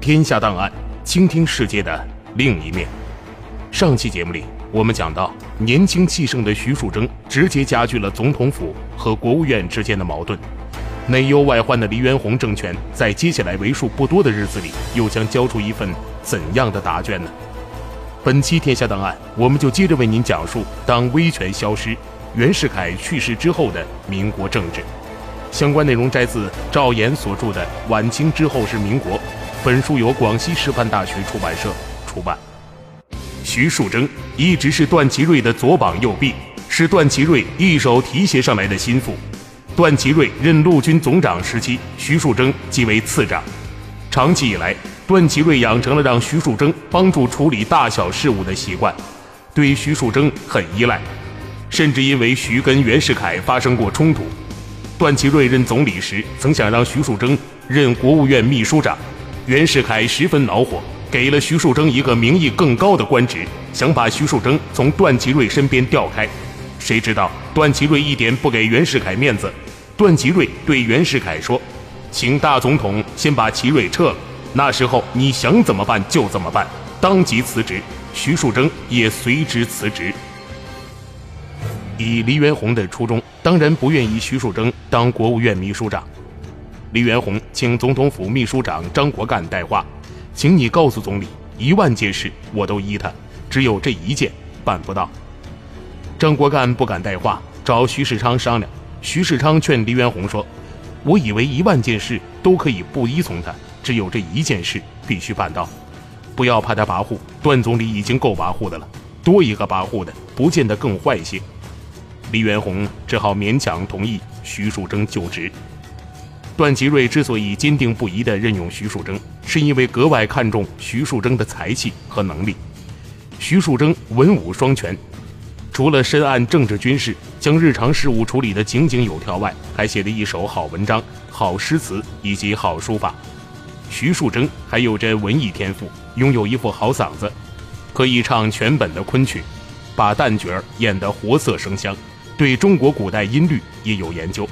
天下档案，倾听世界的另一面。上期节目里，我们讲到，年轻气盛的徐树铮直接加剧了总统府和国务院之间的矛盾。内忧外患的黎元洪政权，在接下来为数不多的日子里，又将交出一份怎样的答卷呢？本期天下档案，我们就接着为您讲述，当威权消失，袁世凯去世之后的民国政治。相关内容摘自赵岩所著的《晚清之后是民国》，本书由广西师范大学出版社出版。徐树铮一直是段祺瑞的左膀右臂，是段祺瑞一手提携上来的心腹。段祺瑞任陆军总长时期，徐树铮即为次长。长期以来，段祺瑞养成了让徐树铮帮助处理大小事务的习惯，对徐树铮很依赖，甚至因为徐跟袁世凯发生过冲突。段祺瑞任总理时，曾想让徐树铮任国务院秘书长，袁世凯十分恼火，给了徐树铮一个名义更高的官职，想把徐树铮从段祺瑞身边调开。谁知道段祺瑞一点不给袁世凯面子，段祺瑞对袁世凯说：“请大总统先把祺瑞撤了，那时候你想怎么办就怎么办。”当即辞职，徐树铮也随之辞职。以黎元洪的初衷，当然不愿意徐树铮当国务院秘书长。黎元洪请总统府秘书长张国干带话，请你告诉总理，一万件事我都依他，只有这一件办不到。张国干不敢带话，找徐世昌商量。徐世昌劝黎元洪说：“我以为一万件事都可以不依从他，只有这一件事必须办到，不要怕他跋扈。段总理已经够跋扈的了，多一个跋扈的，不见得更坏些。”黎元洪只好勉强同意徐树铮就职。段祺瑞之所以坚定不移地任用徐树铮，是因为格外看重徐树铮的才气和能力。徐树铮文武双全，除了深谙政治军事，将日常事务处理得井井有条外，还写了一手好文章、好诗词以及好书法。徐树铮还有着文艺天赋，拥有一副好嗓子，可以唱全本的昆曲，把旦角演得活色生香。对中国古代音律也有研究，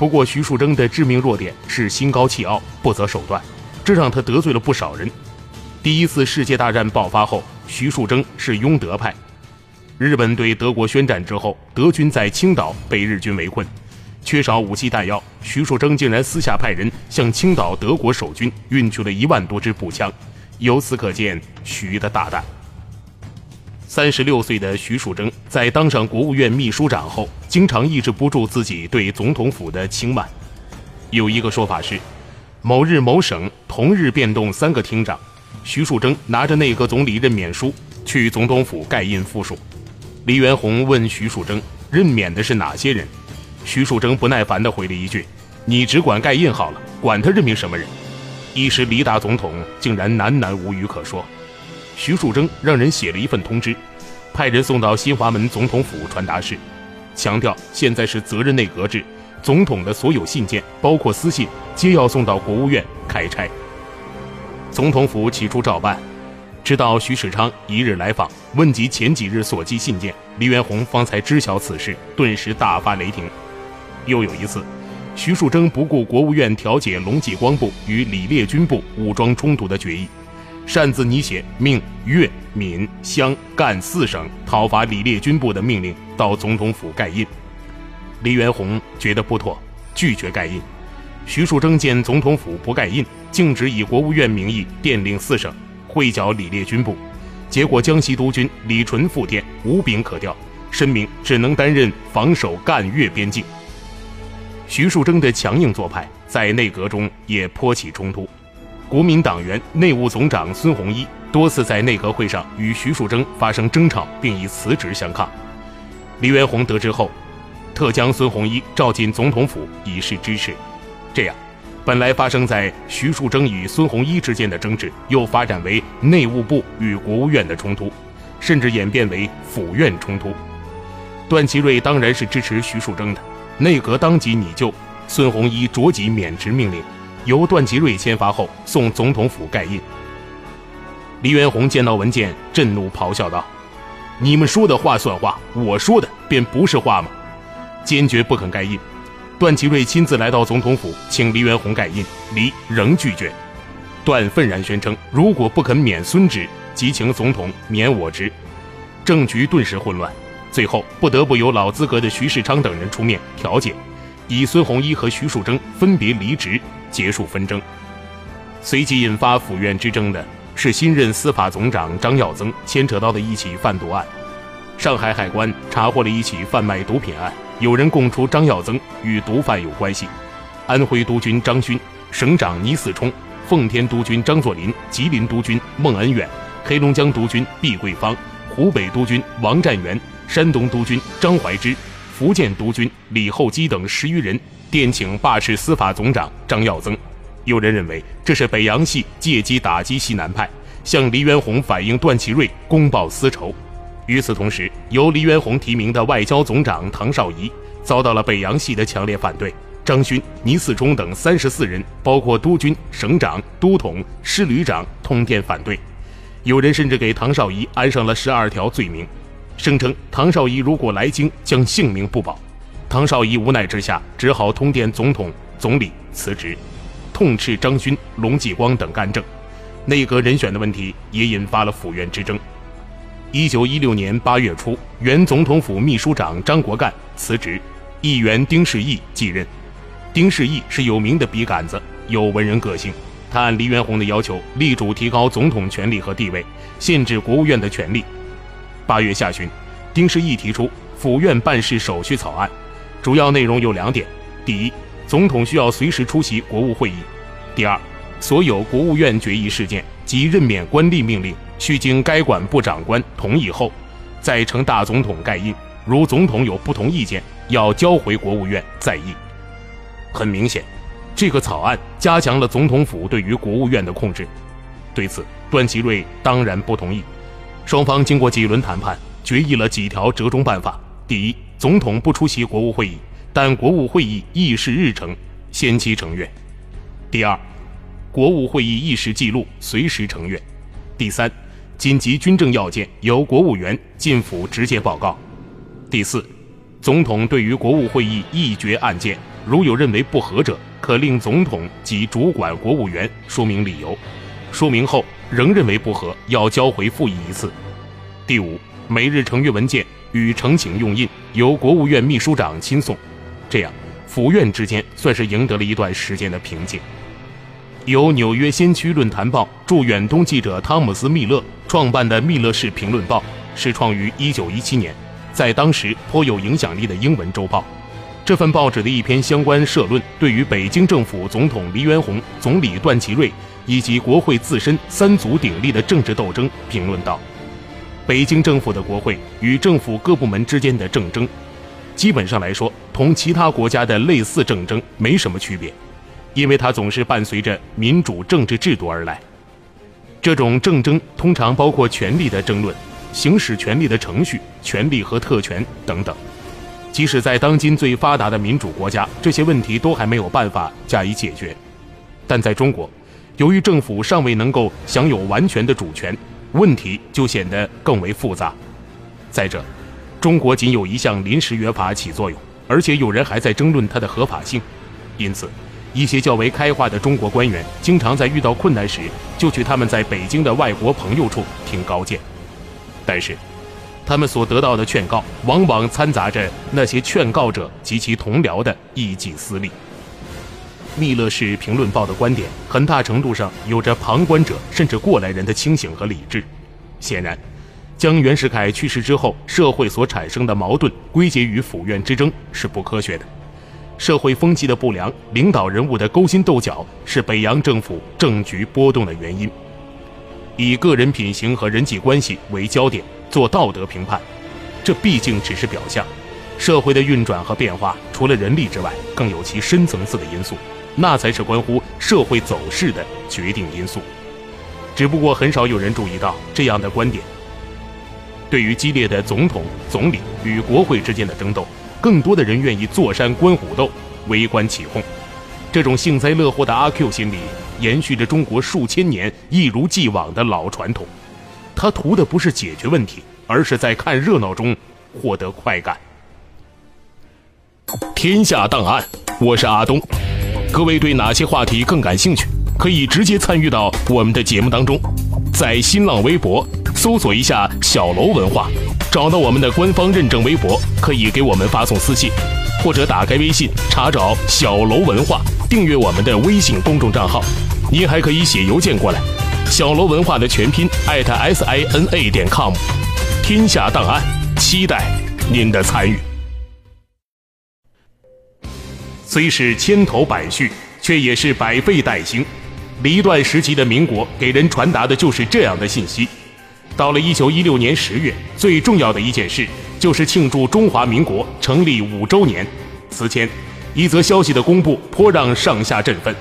不过徐树铮的致命弱点是心高气傲、不择手段，这让他得罪了不少人。第一次世界大战爆发后，徐树铮是拥德派。日本对德国宣战之后，德军在青岛被日军围困，缺少武器弹药，徐树铮竟然私下派人向青岛德国守军运去了一万多支步枪，由此可见徐的大胆。三十六岁的徐树铮在当上国务院秘书长后，经常抑制不住自己对总统府的轻慢。有一个说法是，某日某省同日变动三个厅长，徐树铮拿着内阁总理任免书去总统府盖印附属。黎元洪问徐树铮任免的是哪些人，徐树铮不耐烦地回了一句：“你只管盖印好了，管他任命什么人。”一时黎大总统竟然喃喃无语可说。徐树铮让人写了一份通知，派人送到新华门总统府传达室，强调现在是责任内阁制，总统的所有信件，包括私信，皆要送到国务院开拆。总统府起初照办，直到徐世昌一日来访，问及前几日所寄信件，黎元洪方才知晓此事，顿时大发雷霆。又有一次，徐树铮不顾国务院调解龙继光部与李烈军部武装冲突的决议。擅自拟写命粤、闽、湘、赣四省讨伐李烈军部的命令到总统府盖印，黎元洪觉得不妥，拒绝盖印。徐树铮见总统府不盖印，径直以国务院名义电令四省会剿李烈军部，结果江西督军李纯复电无兵可调，声明只能担任防守赣粤边境。徐树铮的强硬做派在内阁中也颇起冲突。国民党员内务总长孙洪一多次在内阁会上与徐树铮发生争吵，并以辞职相抗。黎元洪得知后，特将孙洪一召进总统府以示支持。这样，本来发生在徐树铮与孙洪一之间的争执，又发展为内务部与国务院的冲突，甚至演变为府院冲突。段祺瑞当然是支持徐树铮的，内阁当即拟就，孙洪一着即免职命令，由段祺瑞签发后送总统府盖印。黎元洪见到文件，震怒咆哮道：“你们说的话算话，我说的便不是话吗？”坚决不肯盖印。段祺瑞亲自来到总统府，请黎元洪盖印，黎仍拒绝。段愤然宣称：“如果不肯免孙职，即请总统免我职。”政局顿时混乱，最后不得不由老资格的徐世昌等人出面调解，以孙洪一和徐树铮分别离职，结束纷争。随即引发府院之争的是新任司法总长张耀增牵扯到的一起贩毒案。上海海关查获了一起贩卖毒品案。有人供出张耀增与毒贩有关系，安徽督军张勋、省长倪嗣冲、奉天督军张作霖、吉林督军孟恩远、黑龙江督军毕桂芳、湖北督军王占元、山东督军张怀之、福建督军李厚基等十余人电请罢斥司法总长张耀增。有人认为这是北洋系借机打击西南派，向黎元洪反映段祺瑞公报私仇。与此同时，由黎元洪提名的外交总长唐绍仪遭到了北洋系的强烈反对。张勋、倪嗣冲等三十四人，包括督军、省长、都统、师旅长，通电反对。有人甚至给唐绍仪安上了十二条罪名，声称唐绍仪如果来京，将性命不保。唐绍仪无奈之下，只好通电总统、总理辞职，痛斥张勋、龙继光等干政。内阁人选的问题也引发了府院之争。一九一六年八月初，原总统府秘书长张国干辞职，议员丁世义继任。丁世义是有名的笔杆子，有文人个性。他按黎元洪的要求，力主提高总统权力和地位，限制国务院的权力。八月下旬，丁世义提出府院办事手续草案，主要内容有两点：第一，总统需要随时出席国务会议；第二，所有国务院决议事件及任免官吏命令。需经该管部长官同意后，再呈大总统盖印。如总统有不同意见，要交回国务院再议。很明显，这个草案加强了总统府对于国务院的控制。对此，段祺瑞当然不同意。双方经过几轮谈判，决议了几条折中办法：第一，总统不出席国务会议，但国务会议议事日程先期呈阅；第二，国务会议议事记录随时呈阅；第三。紧急军政要件由国务员进府直接报告。第四，总统对于国务会议议决案件，如有认为不合者，可令总统及主管国务员说明理由。说明后仍认为不合，要交回复议一次。第五，每日呈阅文件与呈请用印由国务院秘书长亲送。这样，府院之间算是赢得了一段时间的平静。由纽约先驱论坛报驻远东记者汤姆斯·密勒创办的《密勒市评论报》是创于1917年，在当时颇有影响力的英文周报。这份报纸的一篇相关社论，对于北京政府总统黎元洪、总理段祺瑞以及国会自身三足鼎立的政治斗争评论道：“北京政府的国会与政府各部门之间的政争，基本上来说，同其他国家的类似政争没什么区别。”因为它总是伴随着民主政治制度而来，这种政争通常包括权力的争论、行使权力的程序、权力和特权等等。即使在当今最发达的民主国家，这些问题都还没有办法加以解决。但在中国，由于政府尚未能够享有完全的主权，问题就显得更为复杂。再者，中国仅有一项临时约法起作用，而且有人还在争论它的合法性，因此。一些较为开化的中国官员，经常在遇到困难时，就去他们在北京的外国朋友处听高见。但是，他们所得到的劝告，往往掺杂着那些劝告者及其同僚的一己私利。密勒氏评论报的观点，很大程度上有着旁观者甚至过来人的清醒和理智。显然，将袁世凯去世之后社会所产生的矛盾归结于府院之争是不科学的。社会风气的不良，领导人物的勾心斗角，是北洋政府政局波动的原因。以个人品行和人际关系为焦点做道德评判，这毕竟只是表象。社会的运转和变化，除了人力之外，更有其深层次的因素，那才是关乎社会走势的决定因素。只不过很少有人注意到这样的观点。对于激烈的总统、总理与国会之间的争斗，更多的人愿意坐山观虎斗，围观起哄。这种幸灾乐祸的阿 Q 心理，延续着中国数千年一如既往的老传统。他图的不是解决问题，而是在看热闹中获得快感。天下档案，我是阿东。各位对哪些话题更感兴趣？可以直接参与到我们的节目当中，在新浪微博搜索一下“小楼文化”，找到我们的官方认证微博，可以给我们发送私信，或者打开微信查找“小楼文化”，订阅我们的微信公众账号。您还可以写邮件过来，“小楼文化”的全拼艾特 s i n a 点 com。天下档案，期待您的参与。虽是千头百绪，却也是百废待兴。离断时期的民国给人传达的就是这样的信息。到了一九一六年十月，最重要的一件事就是庆祝中华民国成立五周年。此前，一则消息的公布颇让上下振奋。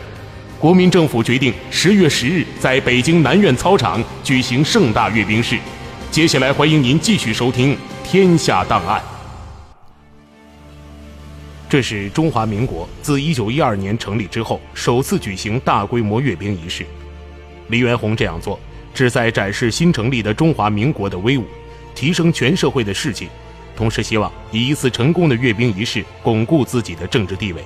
国民政府决定十月十日在北京南苑操场举行盛大阅兵式。接下来，欢迎您继续收听《天下档案》。这是中华民国自一九一二年成立之后首次举行大规模阅兵仪式。黎元洪这样做，旨在展示新成立的中华民国的威武，提升全社会的士气，同时希望以一次成功的阅兵仪式巩固自己的政治地位。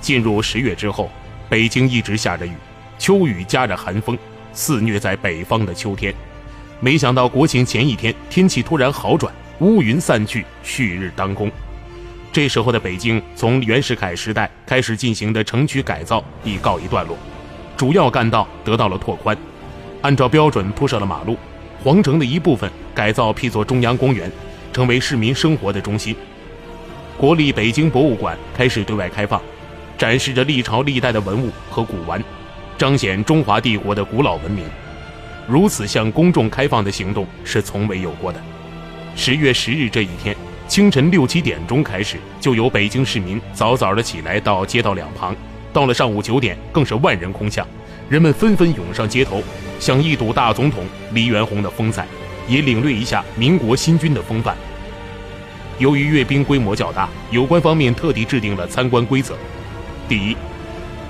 进入十月之后，北京一直下着雨，秋雨夹着寒风，肆虐在北方的秋天。没想到国庆前一天，天气突然好转，乌云散去，旭日当空。这时候的北京，从袁世凯时代开始进行的城区改造已告一段落，主要干道得到了拓宽，按照标准铺设了马路，皇城的一部分改造辟作中央公园，成为市民生活的中心。国立北京博物馆开始对外开放，展示着历朝历代的文物和古玩，彰显中华帝国的古老文明。如此向公众开放的行动是从未有过的。十月十日这一天。清晨六七点钟开始，就有北京市民早早的起来到街道两旁。到了上午九点，更是万人空巷，人们纷纷涌上街头，想一睹大总统黎元洪的风采，也领略一下民国新军的风范。由于阅兵规模较大，有关方面特地制定了参观规则：第一，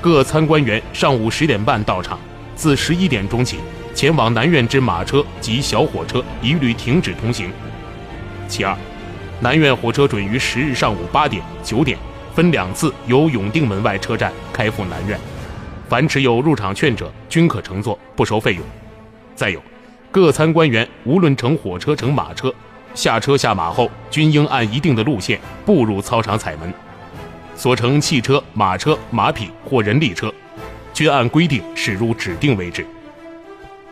各参观员上午十点半到场，自十一点钟起，前往南苑之马车及小火车一律停止通行；其二。南苑火车准于十日上午八点、九点分两次由永定门外车站开赴南苑，凡持有入场券者均可乘坐，不收费用。再有，各参观员无论乘火车、乘马车，下车下马后均应按一定的路线步入操场彩门。所乘汽车、马车、马匹或人力车，均按规定驶入指定位置。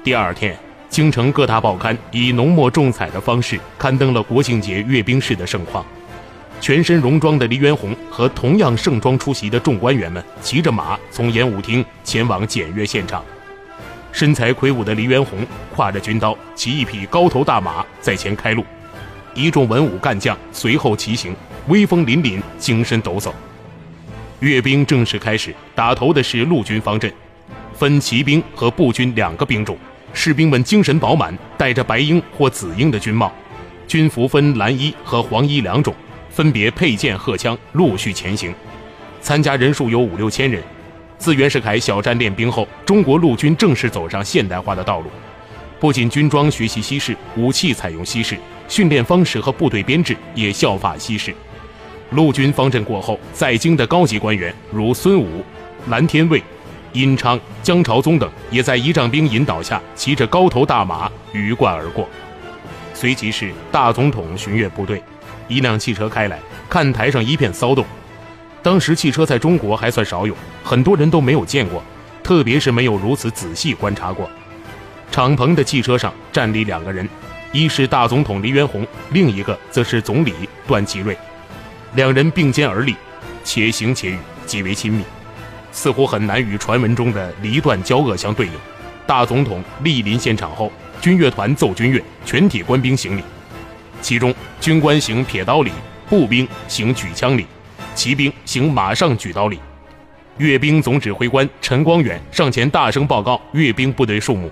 第二天。京城各大报刊以浓墨重彩的方式刊登了国庆节阅兵式的盛况。全身戎装的黎元洪和同样盛装出席的众官员们骑着马从演武厅前往检阅现场。身材魁梧的黎元洪挎着军刀，骑一匹高头大马在前开路，一众文武干将随后骑行，威风凛凛，精神抖擞。阅兵正式开始，打头的是陆军方阵，分骑兵和步军两个兵种。士兵们精神饱满，戴着白鹰或紫鹰的军帽，军服分蓝衣和黄衣两种，分别佩剑荷枪，陆续前行。参加人数有五六千人。自袁世凯小站练兵后，中国陆军正式走上现代化的道路。不仅军装学习西式，武器采用西式，训练方式和部队编制也效法西式。陆军方阵过后，在京的高级官员如孙武、蓝天卫。殷昌、江朝宗等也在仪仗兵引导下，骑着高头大马鱼贯而过。随即是大总统巡阅部队，一辆汽车开来，看台上一片骚动。当时汽车在中国还算少有，很多人都没有见过，特别是没有如此仔细观察过。敞篷的汽车上站立两个人，一是大总统黎元洪，另一个则是总理段祺瑞。两人并肩而立，且行且语，极为亲密。似乎很难与传闻中的离断交恶相对应。大总统莅临现场后，军乐团奏军乐，全体官兵行礼。其中，军官行撇刀礼，步兵行举枪礼，骑兵行马上举刀礼。阅兵总指挥官陈光远上前大声报告阅兵部队数目。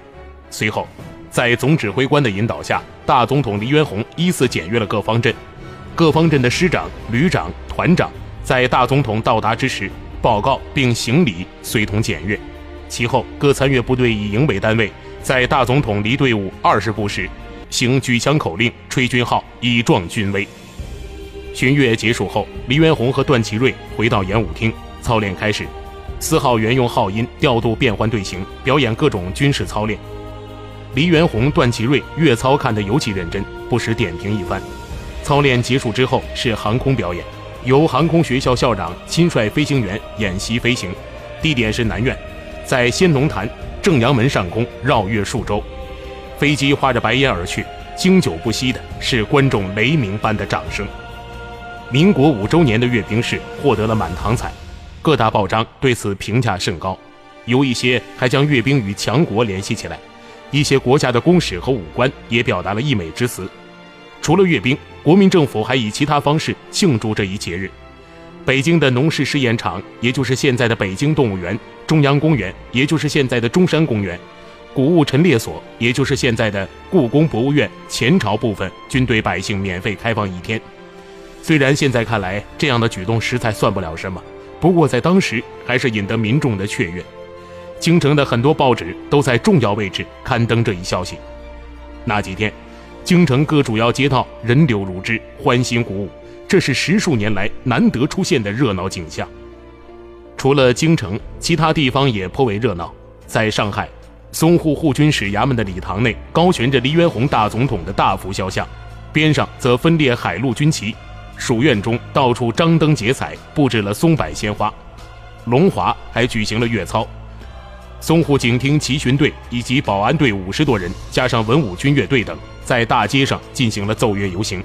随后，在总指挥官的引导下，大总统黎元洪依次检阅了各方阵。各方阵的师长、旅长、团长在大总统到达之时报告并行礼，随同检阅。其后，各参阅部队以营为单位，在大总统离队伍二十步时，行举枪口令、吹军号，以壮军威。巡阅结束后，黎元洪和段祺瑞回到演武厅，操练开始。四号员用号音调度变换队形，表演各种军事操练。黎元洪、段祺瑞阅操看得尤其认真，不时点评一番。操练结束之后是航空表演，由航空学校校长亲率飞行员演习飞行，地点是南苑，在仙农坛正阳门上空绕月数周，飞机划着白烟而去，经久不息的是观众雷鸣般的掌声。民国五周年的阅兵式获得了满堂彩，各大报章对此评价甚高，有一些还将阅兵与强国联系起来，一些国家的公使和武官也表达了溢美之词。除了阅兵，国民政府还以其他方式庆祝这一节日。北京的农事试验场，也就是现在的北京动物园；中央公园，也就是现在的中山公园；古物陈列所，也就是现在的故宫博物院前朝部分，均对百姓免费开放一天。虽然现在看来这样的举动实在算不了什么，不过在当时还是引得民众的雀跃。京城的很多报纸都在重要位置刊登这一消息。那几天。京城各主要街道人流如织，欢欣鼓舞，这是十数年来难得出现的热闹景象。除了京城，其他地方也颇为热闹。在上海，淞沪护军使衙门的礼堂内高悬着黎元洪大总统的大幅肖像，边上则分列海陆军旗。署院中到处张灯结彩，布置了松柏鲜花。龙华还举行了阅操。淞沪警厅骑巡队以及保安队五十多人，加上文武军乐队等。在大街上进行了奏乐游行，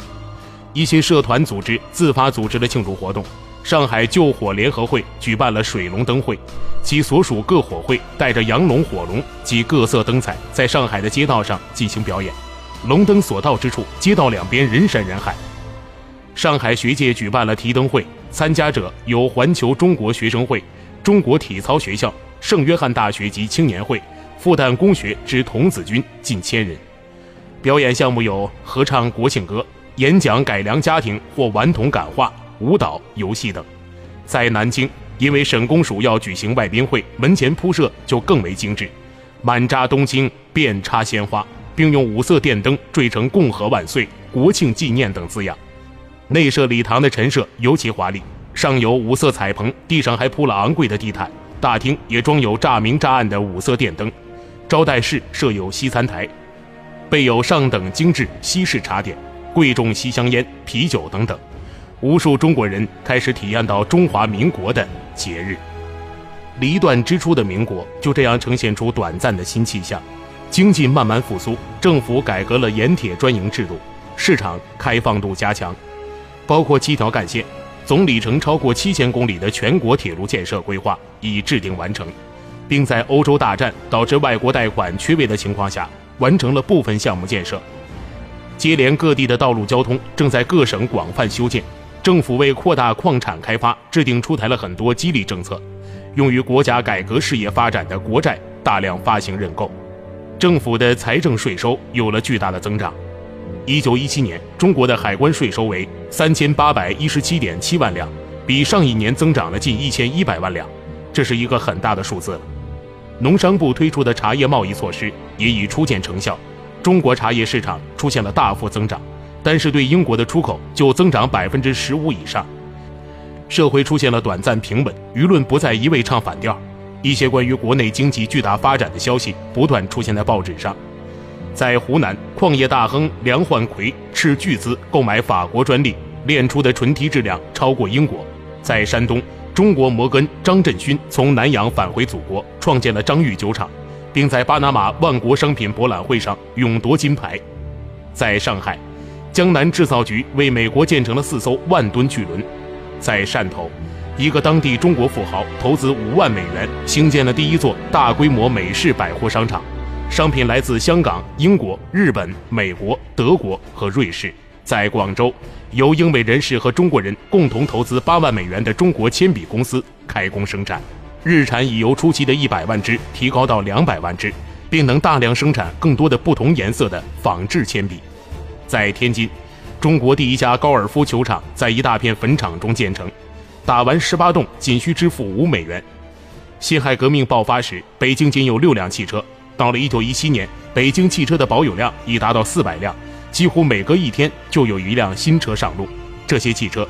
一些社团组织自发组织了庆祝活动。上海救火联合会举办了水龙灯会，其所属各火会带着洋龙、火龙及各色灯彩，在上海的街道上进行表演。龙灯所到之处，街道两边人山人海。上海学界举办了提灯会，参加者有环球中国学生会、中国体操学校、圣约翰大学及青年会、复旦公学之童子军近千人。表演项目有合唱国庆歌、演讲改良家庭或顽童感化、舞蹈、游戏等。在南京，因为省公署要举行外宾会，门前铺设就更为精致，满扎冬青，遍插鲜花，并用五色电灯缀成“共和万岁”“国庆纪念”等字样。内设礼堂的陈设尤其华丽，上有五色彩棚，地上还铺了昂贵的地毯。大厅也装有乍明乍暗的五色电灯，招待室设有西餐台。备有上等精致西式茶点、贵重西香烟、啤酒等等，无数中国人开始体验到中华民国的节日。离断之初的民国就这样呈现出短暂的新气象，经济慢慢复苏，政府改革了盐铁专营制度，市场开放度加强，包括七条干线、总里程超过七千公里的全国铁路建设规划已制定完成，并在欧洲大战导致外国贷款缺位的情况下。完成了部分项目建设，接连各地的道路交通正在各省广泛修建。政府为扩大矿产开发，制定出台了很多激励政策，用于国家改革事业发展的国债大量发行认购，政府的财政税收有了巨大的增长。一九一七年，中国的海关税收为三千八百一十七点七万两，比上一年增长了近一千一百万两，这是一个很大的数字了。农商部推出的茶叶贸易措施也已初见成效，中国茶叶市场出现了大幅增长，但是对英国的出口就增长百分之十五以上。社会出现了短暂平稳，舆论不再一味唱反调，一些关于国内经济巨大发展的消息不断出现在报纸上。在湖南，矿业大亨梁焕奎斥巨资购买法国专利炼出的纯梯质量超过英国。在山东。中国摩根张振勋从南洋返回祖国，创建了张裕酒厂，并在巴拿马万国商品博览会上勇夺金牌。在上海，江南制造局为美国建成了四艘万吨巨轮。在汕头，一个当地中国富豪投资五万美元兴建了第一座大规模美式百货商场，商品来自香港、英国、日本、美国、德国和瑞士。在广州，由英美人士和中国人共同投资八万美元的中国铅笔公司开工生产。日产已由初期的一百万支提高到两百万支，并能大量生产更多的不同颜色的仿制铅笔。在天津，中国第一家高尔夫球场在一大片坟场中建成，打完十八洞仅需支付五美元。辛亥革命爆发时，北京仅有六辆汽车，到了一九一七年，北京汽车的保有量已达到四百辆，几乎每隔一天就有一辆新车上路。这些汽车。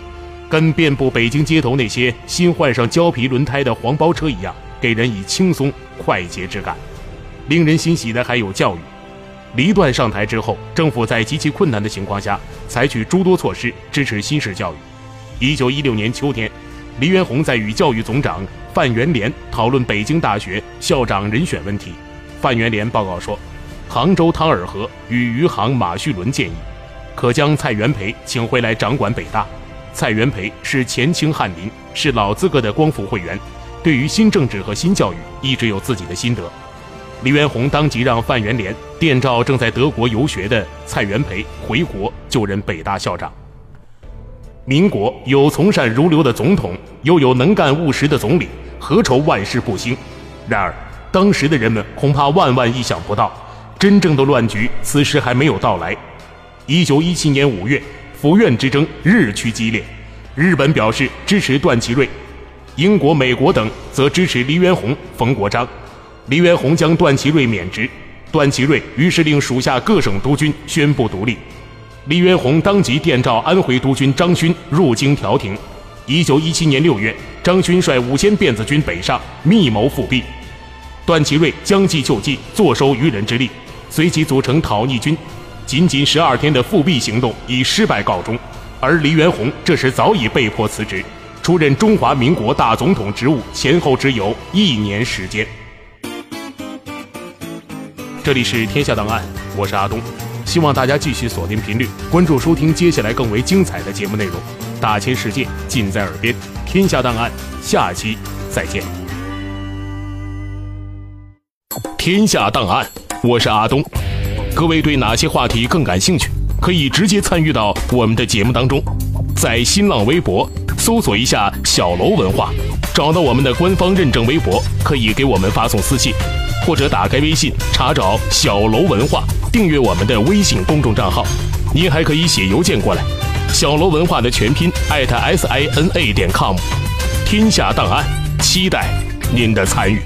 跟遍布北京街头那些新换上胶皮轮胎的黄包车一样，给人以轻松快捷之感。令人欣喜的还有教育。黎段上台之后，政府在极其困难的情况下，采取诸多措施支持新式教育。一九一六年秋天，黎元洪在与教育总长范元濂讨论北京大学校长人选问题。范元濂报告说，杭州汤尔和与余杭马叙伦建议，可将蔡元培请回来掌管北大。蔡元培是前清翰林，是老资格的光复会员，对于新政治和新教育一直有自己的心得。黎元洪当即让范元濂电召正在德国游学的蔡元培回国就任北大校长。民国有从善如流的总统，又有能干务实的总理，何愁万事不兴？然而，当时的人们恐怕万万意想不到，真正的乱局此时还没有到来。一九一七年五月。府院之争日趋激烈，日本表示支持段祺瑞，英国、美国等则支持黎元洪、冯国璋。黎元洪将段祺瑞免职，段祺瑞于是令属下各省督军宣布独立。黎元洪当即电召安徽督军张勋入京调停。一九一七年六月，张勋率五千辫子军北上，密谋复辟。段祺瑞将计就计，坐收渔人之利，随即组成讨逆军。仅仅十二天的复辟行动以失败告终，而黎元洪这时早已被迫辞职，出任中华民国大总统职务前后只有一年时间。这里是天下档案，我是阿东，希望大家继续锁定频率，关注收听接下来更为精彩的节目内容。大千世界尽在耳边，天下档案，下期再见。天下档案，我是阿东。各位对哪些话题更感兴趣？可以直接参与到我们的节目当中，在新浪微博搜索一下“小楼文化”，找到我们的官方认证微博，可以给我们发送私信，或者打开微信查找“小楼文化”，订阅我们的微信公众账号。您还可以写邮件过来，“小楼文化”的全拼艾特 s i n a 点 com。天下档案，期待您的参与。